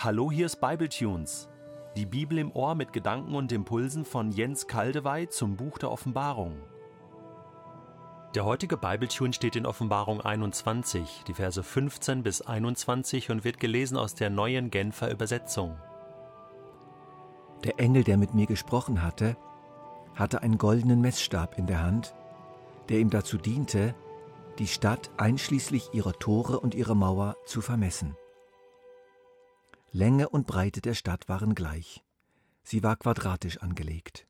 Hallo, hier ist Bibletunes. Die Bibel im Ohr mit Gedanken und Impulsen von Jens Kaldewey zum Buch der Offenbarung. Der heutige Bibletune steht in Offenbarung 21, die Verse 15 bis 21 und wird gelesen aus der neuen Genfer Übersetzung. Der Engel, der mit mir gesprochen hatte, hatte einen goldenen Messstab in der Hand, der ihm dazu diente, die Stadt einschließlich ihrer Tore und ihrer Mauer zu vermessen. Länge und Breite der Stadt waren gleich. Sie war quadratisch angelegt.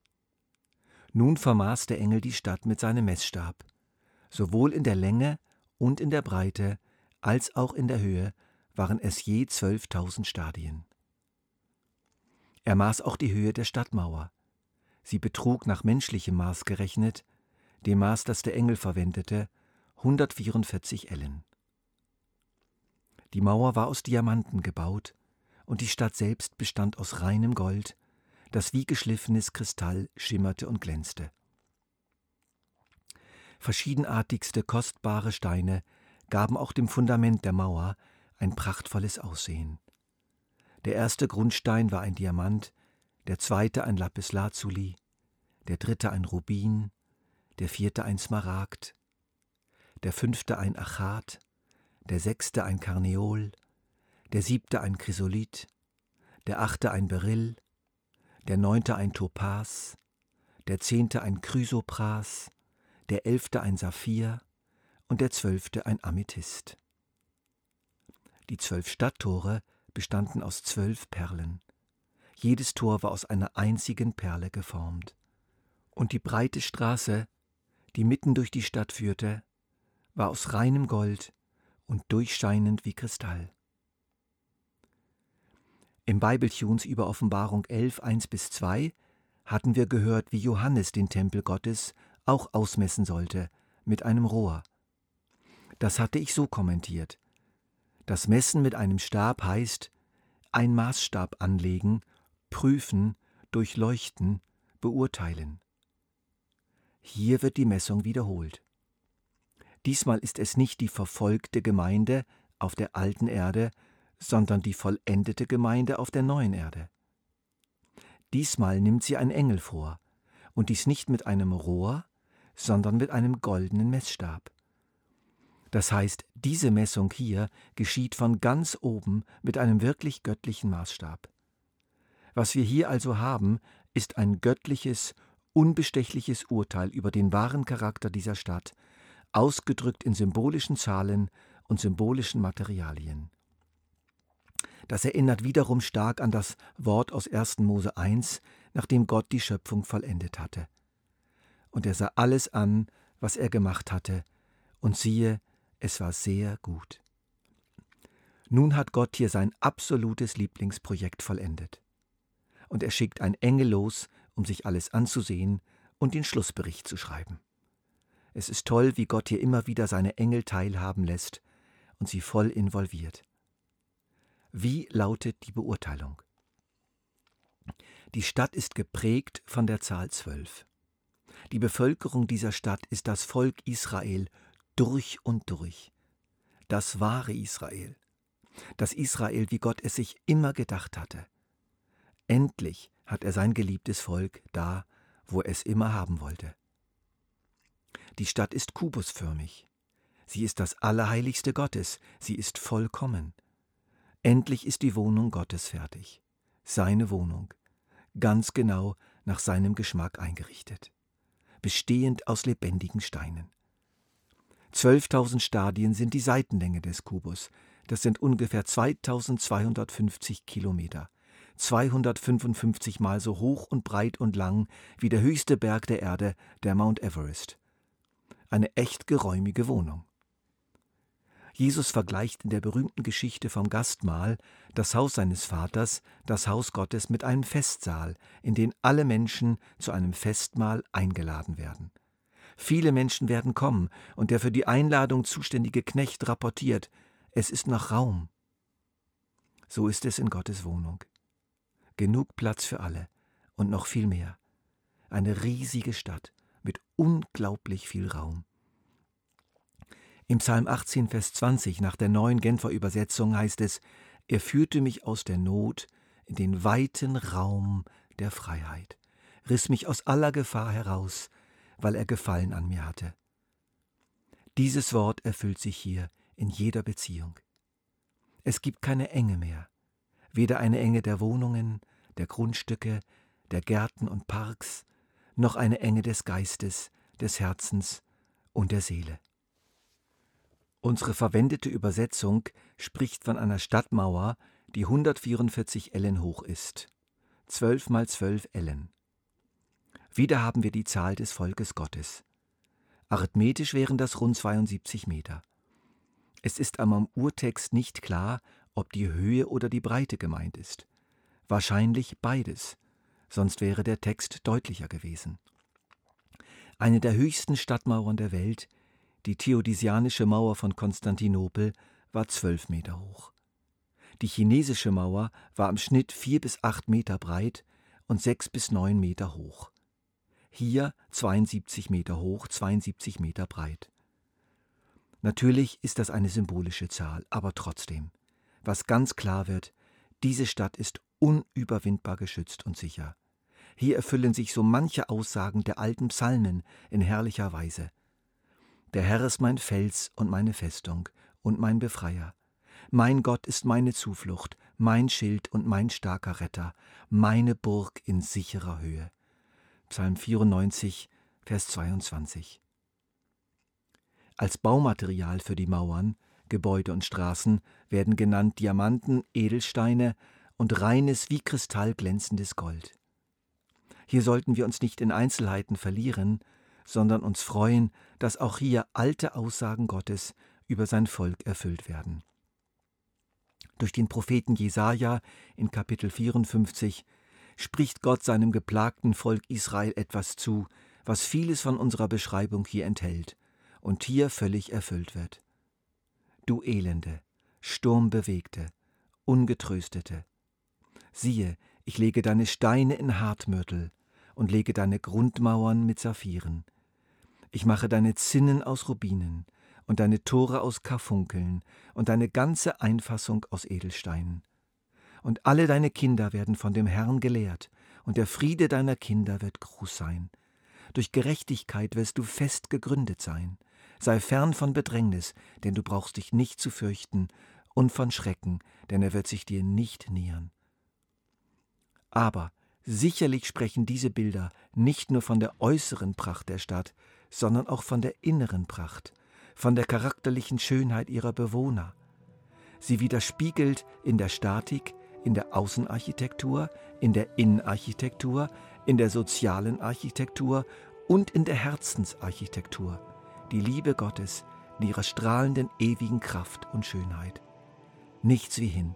Nun vermaß der Engel die Stadt mit seinem Messstab. Sowohl in der Länge und in der Breite als auch in der Höhe waren es je zwölftausend Stadien. Er maß auch die Höhe der Stadtmauer. Sie betrug nach menschlichem Maß gerechnet, dem Maß, das der Engel verwendete, 144 Ellen. Die Mauer war aus Diamanten gebaut und die Stadt selbst bestand aus reinem Gold, das wie geschliffenes Kristall schimmerte und glänzte. Verschiedenartigste kostbare Steine gaben auch dem Fundament der Mauer ein prachtvolles Aussehen. Der erste Grundstein war ein Diamant, der zweite ein Lapislazuli, der dritte ein Rubin, der vierte ein Smaragd, der fünfte ein Achat, der sechste ein Karneol, der siebte ein Chrysolith, der achte ein Beryl, der neunte ein Topas, der zehnte ein Chrysopras, der elfte ein Saphir und der zwölfte ein Amethyst. Die zwölf Stadttore bestanden aus zwölf Perlen. Jedes Tor war aus einer einzigen Perle geformt. Und die breite Straße, die mitten durch die Stadt führte, war aus reinem Gold und durchscheinend wie Kristall. Im Bibletunes über Offenbarung 11, 1 bis 2 hatten wir gehört, wie Johannes den Tempel Gottes auch ausmessen sollte, mit einem Rohr. Das hatte ich so kommentiert. Das Messen mit einem Stab heißt, ein Maßstab anlegen, prüfen, durchleuchten, beurteilen. Hier wird die Messung wiederholt. Diesmal ist es nicht die verfolgte Gemeinde auf der alten Erde, sondern die vollendete Gemeinde auf der neuen Erde. Diesmal nimmt sie ein Engel vor, und dies nicht mit einem Rohr, sondern mit einem goldenen Messstab. Das heißt, diese Messung hier geschieht von ganz oben mit einem wirklich göttlichen Maßstab. Was wir hier also haben, ist ein göttliches, unbestechliches Urteil über den wahren Charakter dieser Stadt, ausgedrückt in symbolischen Zahlen und symbolischen Materialien. Das erinnert wiederum stark an das Wort aus 1. Mose 1, nachdem Gott die Schöpfung vollendet hatte. Und er sah alles an, was er gemacht hatte, und siehe, es war sehr gut. Nun hat Gott hier sein absolutes Lieblingsprojekt vollendet. Und er schickt ein Engel los, um sich alles anzusehen und den Schlussbericht zu schreiben. Es ist toll, wie Gott hier immer wieder seine Engel teilhaben lässt und sie voll involviert. Wie lautet die Beurteilung? Die Stadt ist geprägt von der Zahl zwölf. Die Bevölkerung dieser Stadt ist das Volk Israel durch und durch. Das wahre Israel. Das Israel, wie Gott es sich immer gedacht hatte. Endlich hat er sein geliebtes Volk da, wo er es immer haben wollte. Die Stadt ist kubusförmig. Sie ist das Allerheiligste Gottes, sie ist vollkommen. Endlich ist die Wohnung Gottes fertig. Seine Wohnung, ganz genau nach seinem Geschmack eingerichtet, bestehend aus lebendigen Steinen. 12.000 Stadien sind die Seitenlänge des Kubus. Das sind ungefähr 2250 Kilometer. 255 Mal so hoch und breit und lang wie der höchste Berg der Erde, der Mount Everest. Eine echt geräumige Wohnung. Jesus vergleicht in der berühmten Geschichte vom Gastmahl das Haus seines Vaters, das Haus Gottes, mit einem Festsaal, in den alle Menschen zu einem Festmahl eingeladen werden. Viele Menschen werden kommen, und der für die Einladung zuständige Knecht rapportiert, es ist noch Raum. So ist es in Gottes Wohnung. Genug Platz für alle und noch viel mehr. Eine riesige Stadt mit unglaublich viel Raum. Im Psalm 18, Vers 20 nach der neuen Genfer Übersetzung heißt es, Er führte mich aus der Not in den weiten Raum der Freiheit, riss mich aus aller Gefahr heraus, weil er Gefallen an mir hatte. Dieses Wort erfüllt sich hier in jeder Beziehung. Es gibt keine Enge mehr, weder eine Enge der Wohnungen, der Grundstücke, der Gärten und Parks, noch eine Enge des Geistes, des Herzens und der Seele. Unsere verwendete Übersetzung spricht von einer Stadtmauer, die 144 Ellen hoch ist. 12 mal 12 Ellen. Wieder haben wir die Zahl des Volkes Gottes. Arithmetisch wären das rund 72 Meter. Es ist aber im Urtext nicht klar, ob die Höhe oder die Breite gemeint ist. Wahrscheinlich beides, sonst wäre der Text deutlicher gewesen. Eine der höchsten Stadtmauern der Welt, die Theodisianische Mauer von Konstantinopel, war zwölf Meter hoch. Die chinesische Mauer war im Schnitt vier bis acht Meter breit und sechs bis neun Meter hoch. Hier 72 Meter hoch, 72 Meter breit. Natürlich ist das eine symbolische Zahl, aber trotzdem, was ganz klar wird, diese Stadt ist unüberwindbar geschützt und sicher. Hier erfüllen sich so manche Aussagen der alten Psalmen in herrlicher Weise. Der Herr ist mein Fels und meine Festung und mein Befreier. Mein Gott ist meine Zuflucht, mein Schild und mein starker Retter, meine Burg in sicherer Höhe. Psalm 94, Vers 22. Als Baumaterial für die Mauern, Gebäude und Straßen werden genannt Diamanten, Edelsteine und reines wie Kristall glänzendes Gold. Hier sollten wir uns nicht in Einzelheiten verlieren, sondern uns freuen, dass auch hier alte Aussagen Gottes über sein Volk erfüllt werden. Durch den Propheten Jesaja in Kapitel 54 spricht Gott seinem geplagten Volk Israel etwas zu, was vieles von unserer Beschreibung hier enthält und hier völlig erfüllt wird. Du Elende, Sturmbewegte, Ungetröstete, siehe, ich lege deine Steine in Hartmörtel und lege deine Grundmauern mit Saphiren. Ich mache deine Zinnen aus Rubinen und deine Tore aus Karfunkeln und deine ganze Einfassung aus Edelsteinen und alle deine Kinder werden von dem Herrn gelehrt, und der Friede deiner Kinder wird groß sein. Durch Gerechtigkeit wirst du fest gegründet sein. Sei fern von Bedrängnis, denn du brauchst dich nicht zu fürchten, und von Schrecken, denn er wird sich dir nicht nähern. Aber sicherlich sprechen diese Bilder nicht nur von der äußeren Pracht der Stadt, sondern auch von der inneren Pracht, von der charakterlichen Schönheit ihrer Bewohner. Sie widerspiegelt in der Statik, in der Außenarchitektur, in der Innenarchitektur, in der sozialen Architektur und in der Herzensarchitektur die Liebe Gottes in ihrer strahlenden ewigen Kraft und Schönheit. Nichts wie hin